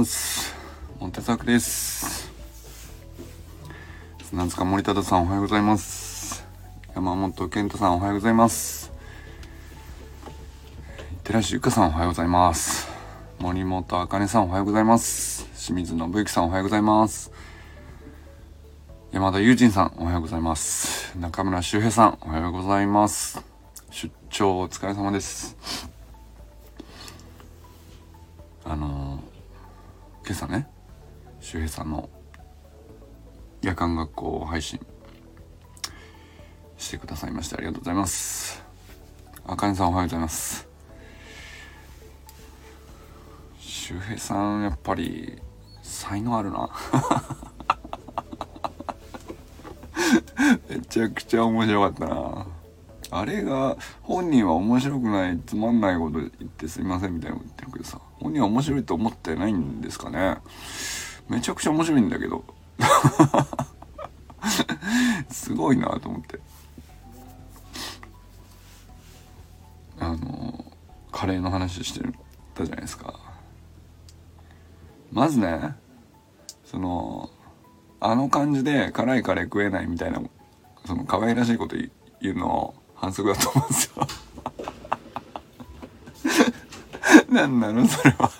ますモンテザクです。砂塚森忠さんおはようございます山本健太さんおはようございます。寺石ゆかさんおはようございます。森本茜さんおはようございます。清水信之さんおはようございます。山田友人さんおはようございます。中村修平さんおはようございます。出張お疲れ様です。今朝ね周平さんの夜間学校配信してくださいましてありがとうございます。あかねさんおはようございます。周平さんやっぱり才能あるな。めちゃくちゃ面白かったな。あれが本人は面白くないつまんないこと言ってすいませんみたいなこと言ってるけどさ本人は面白いと思ってないんですかね？めちゃくちゃ面白いんだけど。すごいなと思って。あのカレーの話してたじゃないですか。まずねそのあの感じで辛いカレー食えないみたいなその可愛らしいこと言うの反則だと思うんですよ。何なの？それは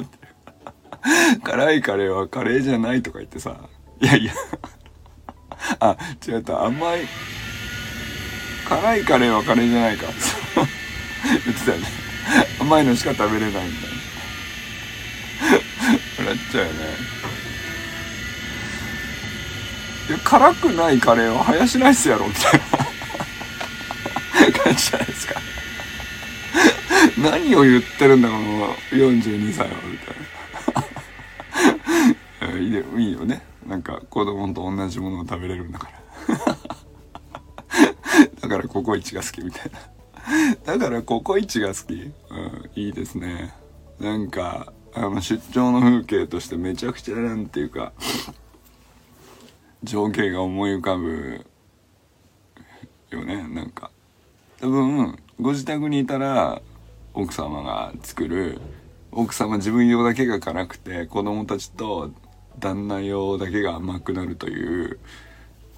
辛いカレーはカレーじゃないとか言ってさ。いやいや。あ違った。甘い。辛いカレーはカレーじゃないか。言ってたよね。甘いのしか食べれないみたいな。笑っちゃうよね。いや辛くないカレーはハヤシライスやろみたいな。感じじゃないですか。何を言ってるんだこの42歳はみたいな。いいいいよね。なんか子供と同じものを食べれるんだから。だからココイチが好きみたいな。だからココイチが好き、うん、いいですね。なんかあの出張の風景としてめちゃくちゃなんていうか情景が思い浮かぶよね。なんか多分ご自宅にいたら奥様が作る奥様自分用だけが辛くて子供たちと旦那用だけが甘くなるという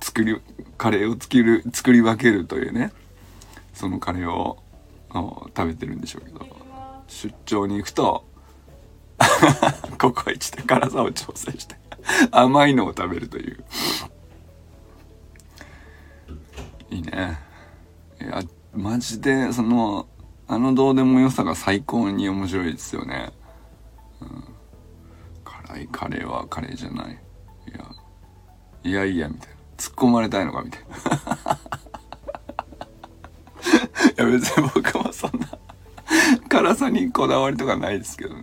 作りカレーを作る作り分けるというねそのカレーを食べてるんでしょうけど出張に行くと ココイチで辛さを調整して甘いのを食べるという。いいね。いやマジでそのあのどうでもよさが最高に面白いですよね。うん、辛いカレーはカレーじゃない。いや、いやいや、みたいな。突っ込まれたいのか、みたいな。いや、別に僕もそんな辛さにこだわりとかないですけどね。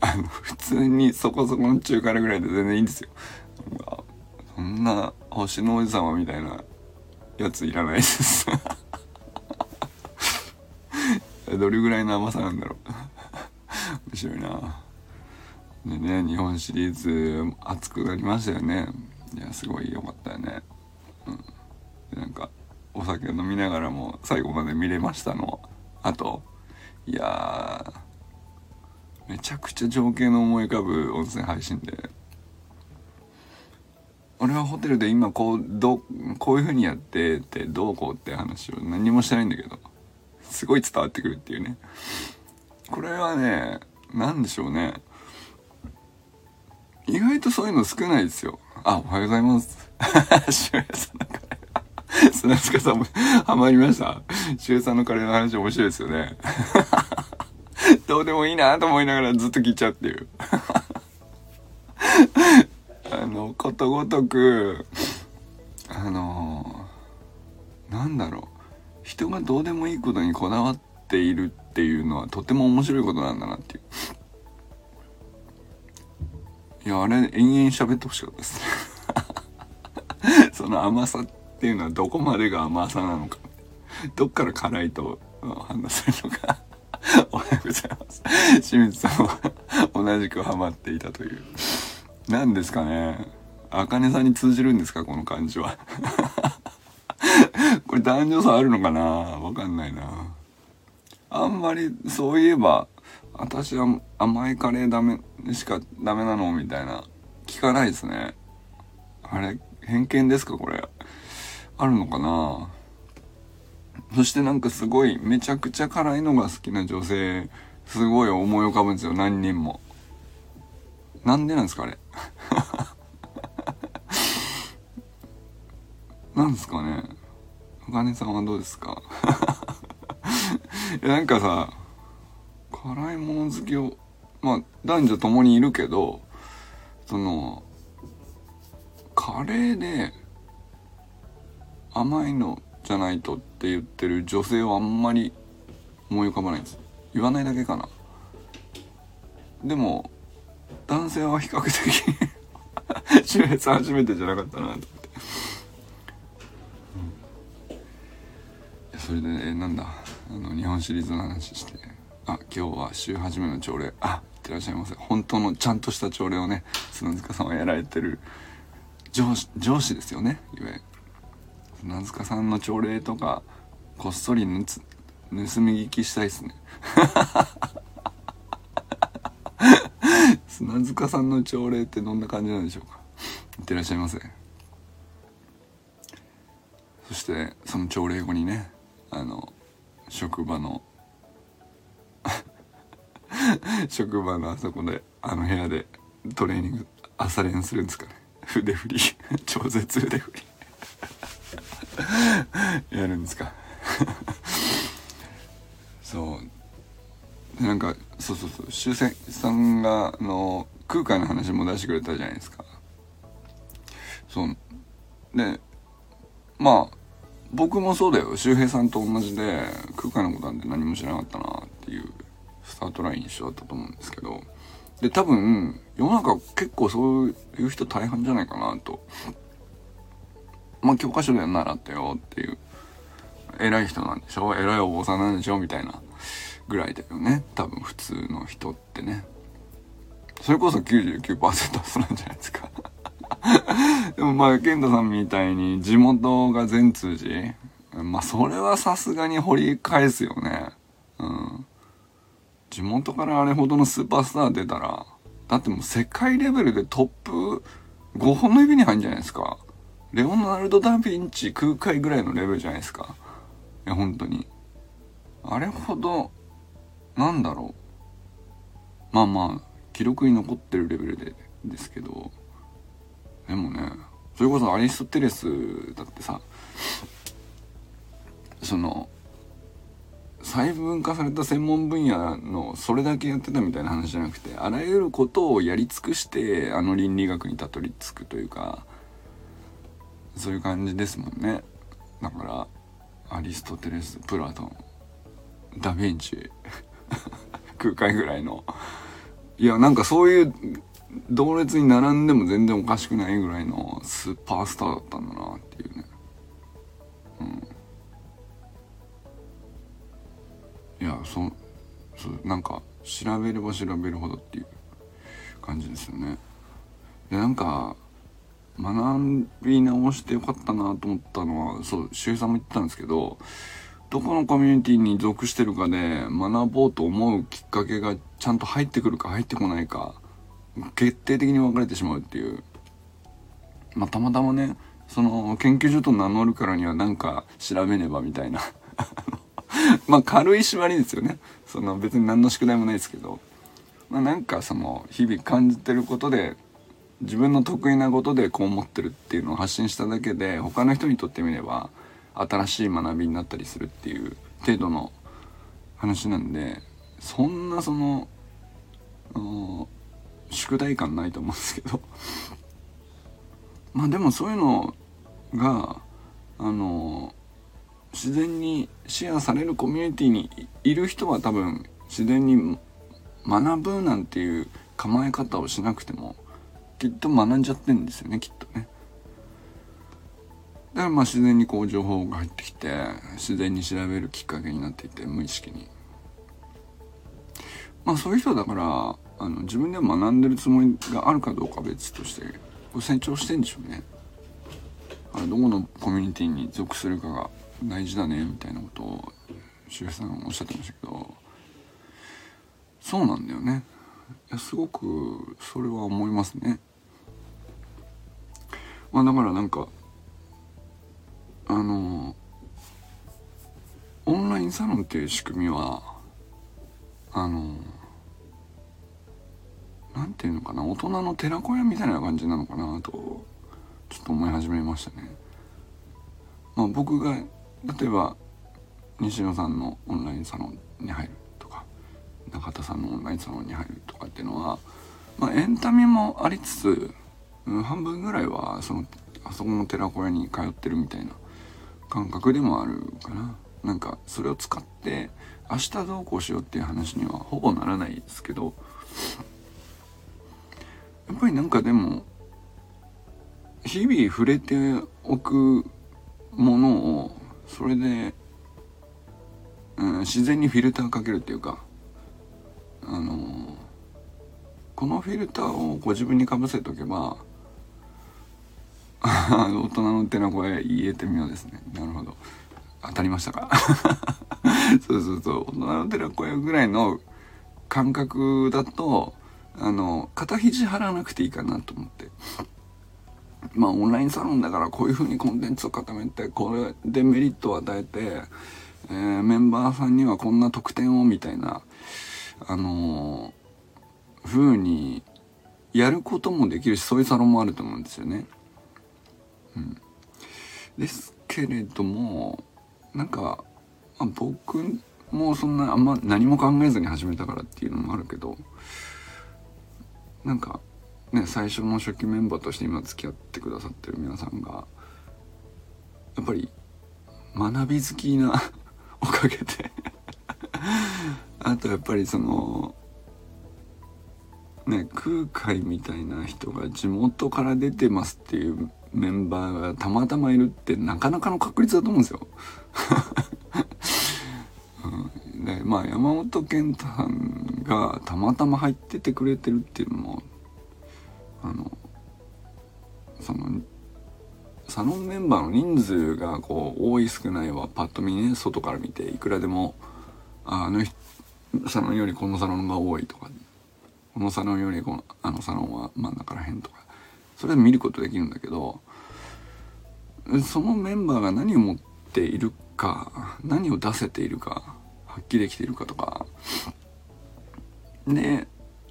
あの、普通にそこそこの中辛ぐらいで全然いいんですよ。そんな星の王子様みたいなやついらないですどれぐらいの甘さなんだろう。面白いな。でね日本シリーズ熱くなりましたよね。いやすごい良かったよね。うん。でなんかお酒飲みながらも最後まで見れましたの。あといやめちゃくちゃ情景の思い浮かぶ温泉配信で。俺はホテルで今こうどこういう風にやってってどうこうって話を何もしてないんだけど。すごい伝わってくるっていうね。これはね、何でしょうね。意外とそういうの少ないですよ。あ、おはようございます。シュウさんのカレー。砂塚さんもハマりました。シュウさんのカレーの話面白いですよね。どうでもいいなと思いながらずっと聞いちゃうっていう。あの、ことごとく、あのなんだろう。人がどうでもいいことにこだわっているっていうのはとても面白いことなんだなっていう。いや、あれ、延々喋ってほしかったですね その甘さっていうのはどこまでが甘さなのか。どっから辛いと判断するのか おはようございます。清水さんは同じくハマっていたという。何ですかね。あかねさんに通じるんですかこの感じはこれ男女差あるのかな？わかんないな。あんまりそういえば、私は甘いカレーダメしかダメなの？みたいな。聞かないですね。あれ偏見ですか？これ。あるのかな？そしてなんかすごいめちゃくちゃ辛いのが好きな女性。すごい思い浮かぶんですよ。何人も。なんでなんですかあれ？なんですかね。お金さんはどうですか？なんかさ辛いもの好きをまあ男女ともにいるけどそのカレーで甘いのじゃないとって言ってる女性はあんまり思い浮かばないんです。言わないだけかな。でも男性は比較的 周平さん初めてじゃなかったなと思って、うん、それで、ね、なんだ？あの日本シリーズの話して。あ今日は週初めの朝礼。あいってらっしゃいませ。本当のちゃんとした朝礼をね砂塚さんはやられてる。上司上司ですよねいわゆる。砂塚さんの朝礼とかこっそりぬつ盗み聞きしたいっすね。砂塚さんの朝礼ってどんな感じなんでしょうか？いってらっしゃいませ。そしてその朝礼後にねあの職場の 職場のあそこであの部屋でトレーニング朝練するんですかね。筆振り超絶筆振り。やるんですか。そう。なんかそうそうそう。終戦さんがあの空海の話も出してくれたじゃないですか。そう。でまあ僕もそうだよ。周平さんと同じで空海のことなんて何も知らなかったなっていうスタートライン一緒だったと思うんですけど。で多分世の中結構そういう人大半じゃないかなと。まあ教科書で習ったよっていう偉い人なんでしょ？偉いお坊さんなんでしょ？みたいなぐらいだよね。多分普通の人ってね。それこそ99%そうなんじゃないですか。でもまあ健太さんみたいに地元が全通寺？まあそれはさすがに掘り返すよね。うん。地元からあれほどのスーパースター出たらだってもう世界レベルでトップ5本の指に入るんじゃないですか。レオナルド・ダ・ヴィンチ空海ぐらいのレベルじゃないですか。いや本当に。あれほどなんだろう。まあまあ記録に残ってるレベルでですけど。でもねそれこそアリストテレスだってさその細分化された専門分野のそれだけやってたみたいな話じゃなくてあらゆることをやり尽くしてあの倫理学にたどり着くというかそういう感じですもんね。だからアリストテレスプラトンダ・ヴィンチ 空海ぐらいの。いやなんかそういう同列に並んでも全然おかしくないぐらいのスーパースターだったんだなっていうね。うん。いやそそうなんか調べれば調べるほどっていう感じですよね。でなんか学び直してよかったなと思ったのはそう周平さんも言ってたんですけどどこのコミュニティに属してるかで学ぼうと思うきっかけがちゃんと入ってくるか入ってこないか決定的に分かれてしまうっていう。まあたまたまねその研究所と名乗るからには何か調べねばみたいな。まあ軽い縛りですよね。その別に何の宿題もないですけど。まあなんかその日々感じてることで自分の得意なことでこう思ってるっていうのを発信しただけで他の人にとってみれば新しい学びになったりするっていう程度の話なんでそんなその宿題感ないと思うんですけどまあでもそういうのがあの自然にシェアされるコミュニティにいる人は多分自然に学ぶなんていう構え方をしなくてもきっと学んじゃってんですよねきっとね。だからまあ自然にこう情報が入ってきて自然に調べるきっかけになっていて無意識に。まあそういう人だからあの自分では学んでるつもりがあるかどうか別として成長してんでしょうね。あどこのコミュニティに属するかが大事だねみたいなことを周平さんおっしゃってましたけど。そうなんだよね。いやすごくそれは思いますね。まあだからなんかあのオンラインサロンっていう仕組みはあのなんていうのかな大人の寺子屋みたいな感じなのかなとちょっと思い始めましたね。まあ、僕が例えば西野さんのオンラインサロンに入るとか中田さんのオンラインサロンに入るとかっていうのは、まあ、エンタメもありつつ、うん、半分ぐらいはそのあそこの寺子屋に通ってるみたいな感覚でもあるかな。なんかそれを使って明日どうこうしようっていう話にはほぼならないですけどやっぱりなんかでも日々触れておくものをそれで、うん、自然にフィルターかけるっていうかあのこのフィルターをご自分にかぶせとけば 大人の寺子屋言えてみようですね。なるほど。当たりましたか？そうそうそう。大人の寺子屋ぐらいの感覚だとあの肩肘張らなくていいかなと思ってまあオンラインサロンだからこういうふうにコンテンツを固めてこれでメリットを与えて、えー、メンバーさんにはこんな特典をみたいなあのー、風にやることもできるしそういうサロンもあると思うんですよね。うん、ですけれどもなんか、まあ、僕もそんなあんま何も考えずに始めたからっていうのもあるけどなんかね最初の初期メンバーとして今付き合ってくださってる皆さんがやっぱり学び好きな おかげであとやっぱりそのね空海みたいな人が地元から出てますっていうメンバーがたまたまいるってなかなかの確率だと思うんですよ。でまあ山本健太さんがたまたま入っててくれてるっていうのもあのそのサロンメンバーの人数がこう多い少ないはパッと見ね外から見ていくらでもあのサロンよりこのサロンが多いとかこのサロンよりこのあのサロンは真ん中らへんとかそれで見ることできるんだけどそのメンバーが何を持っているか何を出せているか発揮できているかとかで、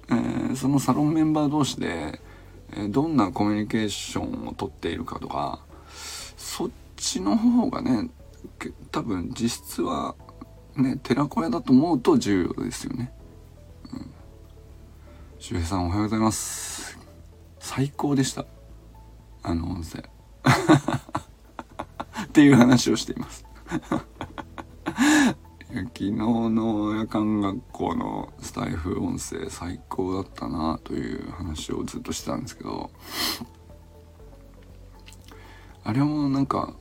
えー、そのサロンメンバー同士で、えー、どんなコミュニケーションをとっているかとかそっちの方がね多分実質はね寺子屋だと思うと重要ですよね。うん、周平さんおはようございます。最高でした。あの音声。っていう話をしています昨日の夜間学校のスタイフ音声最高だったなという話をずっとしてたんですけどあれもなんか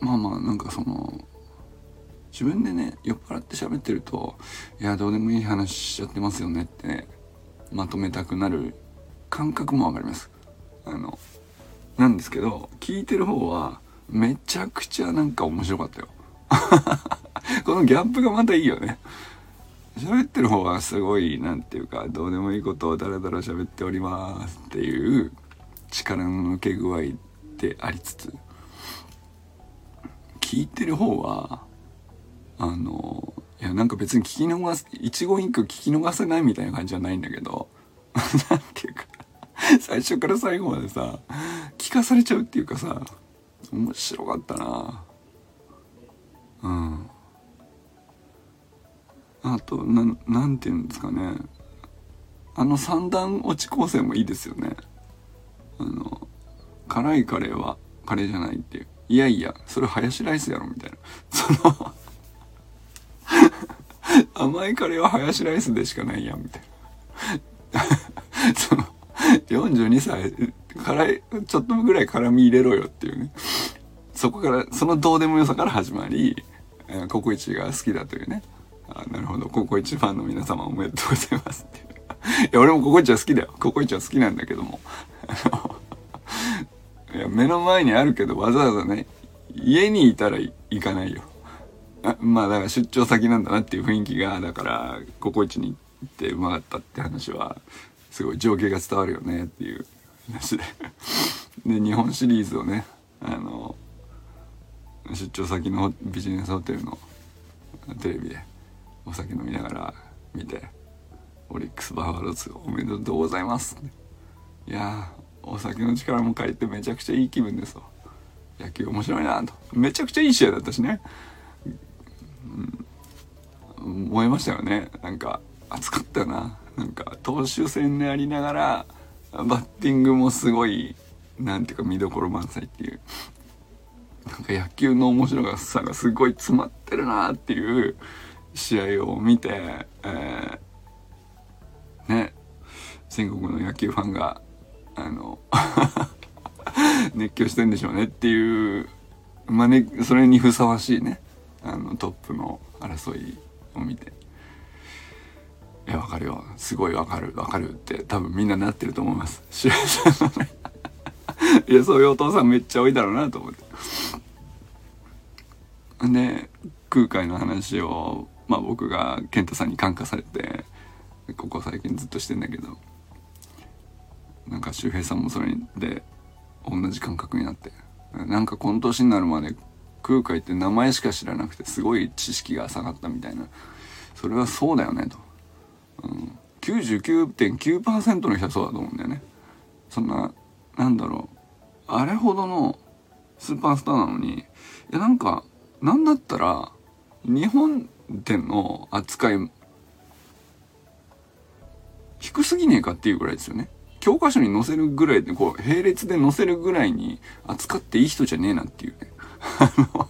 まあまあなんかその自分でね酔っ払って喋ってるといやどうでもいい話しちゃってますよねってねまとめたくなる感覚もわかります。あのなんですけど聞いてる方はめちゃくちゃなんか面白かったよ。このギャップがまたいいよね。喋ってる方はすごい何て言うかどうでもいいことをダラダラ喋っておりますっていう力の抜け具合でありつつ聞いてる方はあのいやなんか別に聞き逃す一言一句聞き逃せないみたいな感じじゃないんだけど 何て言うか最初から最後までさ聞かされちゃうっていうかさ面白かったな。うん。あとななんて言うんですかね。あの三段落ち構成もいいですよね。あの辛いカレーはカレーじゃないっていう。いやいやそれハヤシライスやろみたいな。その甘いカレーはハヤシライスでしかないやんみたいな。その42歳辛いちょっとぐらい辛み入れろよっていうね。そこからそのどうでもよさから始まり、え、ココイチが好きだというね。あなるほど。ココイチファンの皆様おめでとうございますっていう。いや俺もココイチは好きだよ。ココイチは好きなんだけども。いや目の前にあるけどわざわざね家にいたら行かないよ。あまあだから出張先なんだなっていう雰囲気がだからココイチに行ってうまかったって話はすごい情景が伝わるよねっていう話で。で日本シリーズをねあの出張先のビジネスホテルのテレビでお酒飲みながら見てオリックス・バファローズおめでとうございますいやお酒の力も借りてめちゃくちゃいい気分ですわ。野球面白いなと。めちゃくちゃいい試合だったしね、うん、燃えましたよね。なんか熱かったよな。なんか投手戦でありながらバッティングもすごいなんていうか見どころ満載っていう。なんか野球の面白さがすごい詰まってるなっていう試合を見て、えー、ね全国の野球ファンがあの 熱狂してんでしょうねっていうまあねそれにふさわしいねあのトップの争いを見て。いやわかるよ。すごいわかる。わかるって多分みんななってると思います。いやそういうお父さんめっちゃ多いだろうなと思って。で空海の話を、まあ、僕が健太さんに感化されてここ最近ずっとしてんだけどなんか周平さんもそれで同じ感覚になってなんかこの年になるまで空海って名前しか知らなくてすごい知識が下がったみたいな。それはそうだよねと、うん、99.9%の人はそうだと思うんだよね。そんななんだろう。あれほどのスーパースターなのにいやなんかなんだったら日本での扱い低すぎねえかっていうぐらいですよね。教科書に載せるぐらいで、こう、並列で載せるぐらいに扱っていい人じゃねえなっていうね。あの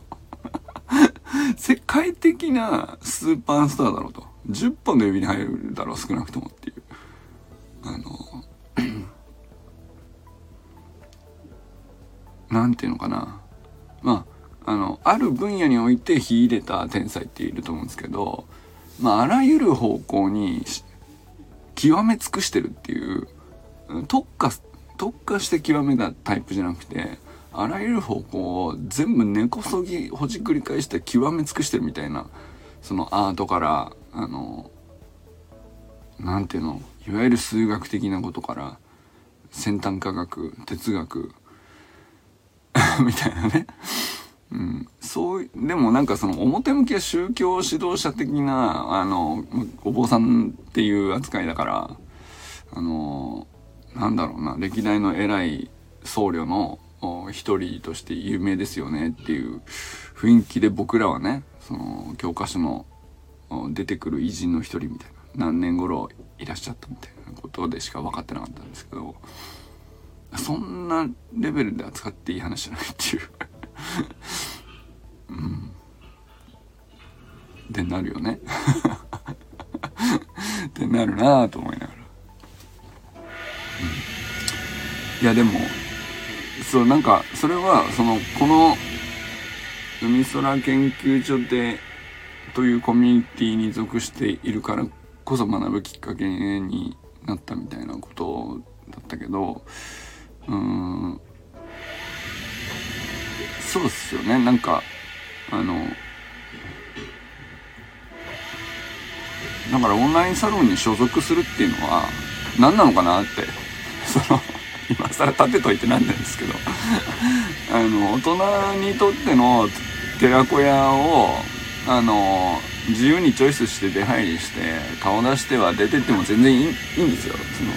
世界的なスーパースターだろうと。10本の指に入るだろう、少なくともっていう。あの、なんていうのかな。まあ、あの、ある分野において秀でた天才っていると思うんですけど、まあ、あらゆる方向に極め尽くしてるっていう特化特化して極めたタイプじゃなくてあらゆる方向を全部根こそぎほじくり返して極め尽くしてるみたいなそのアートからあのなんていうのいわゆる数学的なことから先端科学哲学 みたいなね、うん、そうでもなんかその表向きは宗教指導者的なあのお坊さんっていう扱いだからあのなんだろうな歴代の偉い僧侶の一人として有名ですよねっていう雰囲気で僕らはねその教科書の出てくる偉人の一人みたいな何年頃いらっしゃったみたいなことでしか分かってなかったんですけどそんなレベルで扱っていい話じゃないっていう。うん。ってなるよね。ってなるなぁと思いながら。いやでもそうなんかそれはそのこの海空研究所でというコミュニティに属しているからこそ学ぶきっかけになったみたいなことだったけどうん。そうっすよね。なんかあのだからオンラインサロンに所属するっていうのは何なのかなって その今更立てといてなんなんですけど。あの大人にとっての寺子屋をあの自由にチョイスして出入りして顔出しては出てっても全然いいいいんですよ。その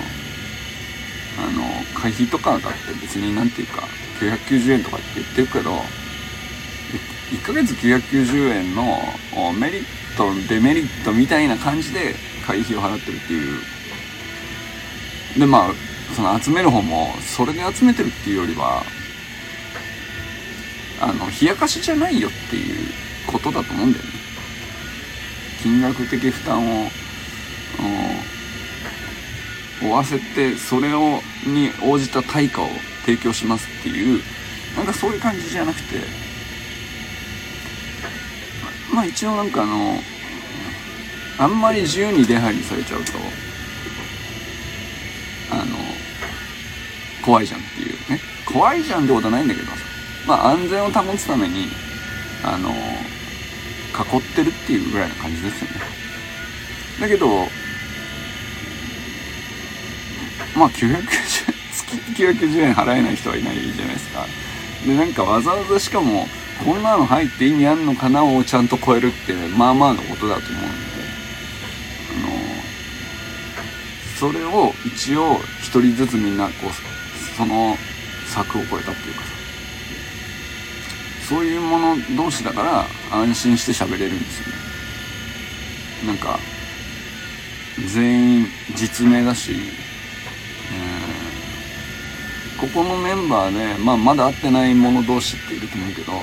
会費とかだって別になんていうか990円とかって言ってるけど1ヶ月990円のメリットデメリットみたいな感じで会費を払ってるっていう。でまあその集める方もそれで集めてるっていうよりはあの冷やかしじゃないよっていうことだと思うんだよね。金額的負担を負わせてそれをに応じた対価を提供しますっていうなんかそういう感じじゃなくてまあ一応なんかあのあんまり自由に出入りされちゃうとあの怖いじゃんっていうね。怖いじゃんってことはないんだけどまあ安全を保つためにあの囲ってるっていうぐらいな感じですよね。だけどまあ990円月990円払えない人はいないじゃないですか。でなんかわざわざしかもこんなの入って意味あんのかなをちゃんと超えるってまあまあのことだと思うんで。あのそれを一応一人ずつみんなこうその柵を越えたっていうかさ。そういうもの同士だから安心して喋れるんですよね。なんか全員実名だし、ここのメンバーで、まあ、まだ会ってない者同士っていると思うけど、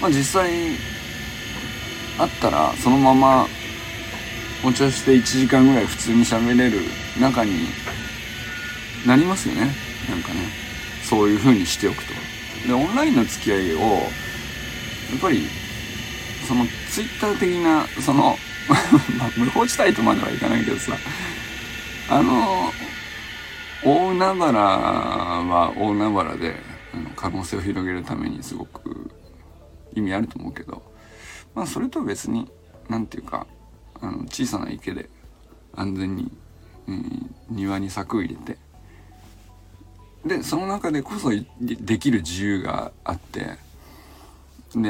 まあ、実際会ったらそのままお茶して1時間ぐらい普通に喋れる中になりますよね。なんかね。そういう風にしておくと。でオンラインの付き合いをやっぱりそのツイッター的なその まあ、無法地帯とまではいかないけどさあの大海原は大海原であの可能性を広げるためにすごく意味あると思うけどまあそれと別に何て言うかあの小さな池で安全に、うん、庭に柵を入れてでその中でこそできる自由があってで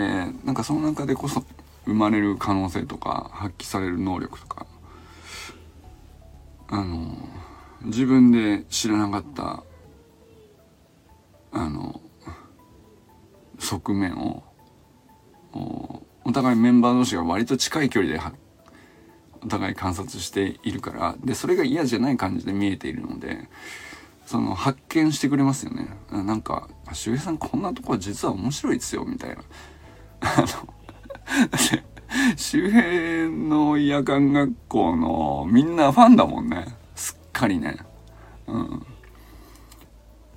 なんかその中でこそ生まれる可能性とか発揮される能力とかあの自分で知らなかったあの側面をお互いメンバー同士が割と近い距離でお互い観察しているからでそれが嫌じゃない感じで見えているのでその発見してくれますよねなんか「周平さんこんなとこ実は面白いですよ」みたいなあの 周辺の夜間学校のみんなファンだもんね。かりね。う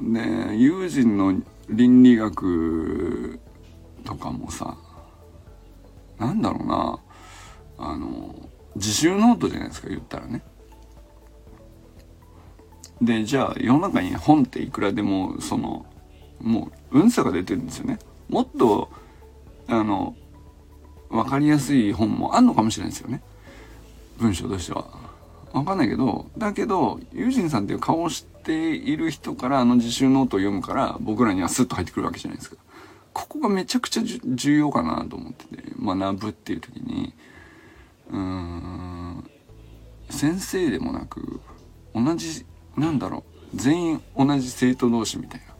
ん。で、友人の倫理学とかもさ、なんだろうな、あの、自習ノートじゃないですか、言ったらね。で、じゃあ世の中に本っていくらでも、その、もう、運差が出てるんですよね。もっと、あの、分かりやすい本もあんのかもしれないですよね文章としては分かんないけどだけど友人さんっていう顔を知っている人からあの自習ノートを読むから僕らにはスッと入ってくるわけじゃないですか。ここがめちゃくちゃ重要かなと思ってて学ぶっていう時に。うーん先生でもなく同じなんだろう全員同じ生徒同士みたいな。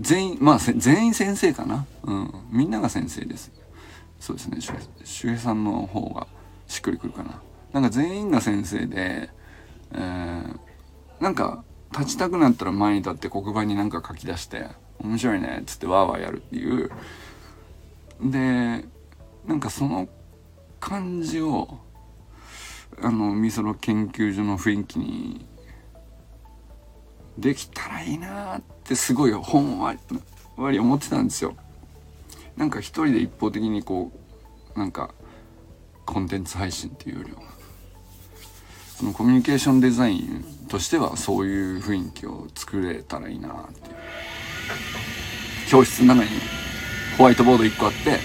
全員まあ全員先生かな。うんみんなが先生です。そうですね周平さんの方がしっくりくるかな。なんか全員が先生で、えー、なんか立ちたくなったら前に立って黒板になんか書き出して面白いねっつってワーワーやるっていうでなんかその感じをあのみそろ研究所の雰囲気にできたらいいなってすごいほんわり思ってたんですよ。なんか一人で一方的にこうなんかコンテンツ配信っていうよりはそのコミュニケーションデザインとしてはそういう雰囲気を作れたらいいなっていう。教室の中にホワイトボード1個あって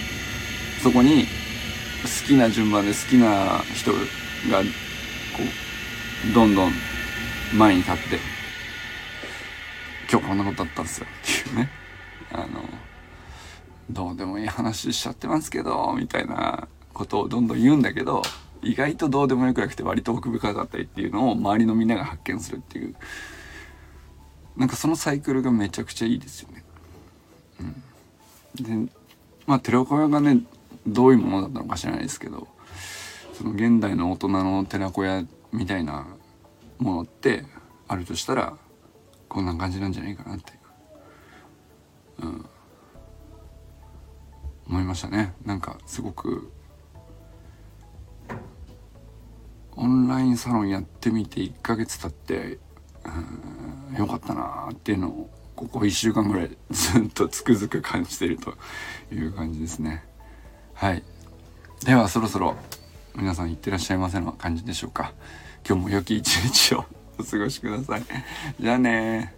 そこに好きな順番で好きな人がこうどんどん前に立って今日こんなことあったんですよっていうねあのどうでもいい話しちゃってますけどみたいなことをどんどん言うんだけど意外とどうでもよくなくて割と奥深かったりっていうのを周りのみんなが発見するっていうなんかそのサイクルがめちゃくちゃいいですよね。うん、でまあ寺子屋がねどういうものだったのか知らないですけどその現代の大人の寺子屋みたいなものってあるとしたらこんな感じなんじゃないかなっていう。うん思いましたねなんかすごくオンラインサロンやってみて1ヶ月経ってよかったなーっていうのをここ1週間ぐらいずっとつくづく感じてるという感じですね。はい。ではそろそろ皆さんいってらっしゃいませの感じでしょうか。今日も良き一日をお過ごしください。じゃあね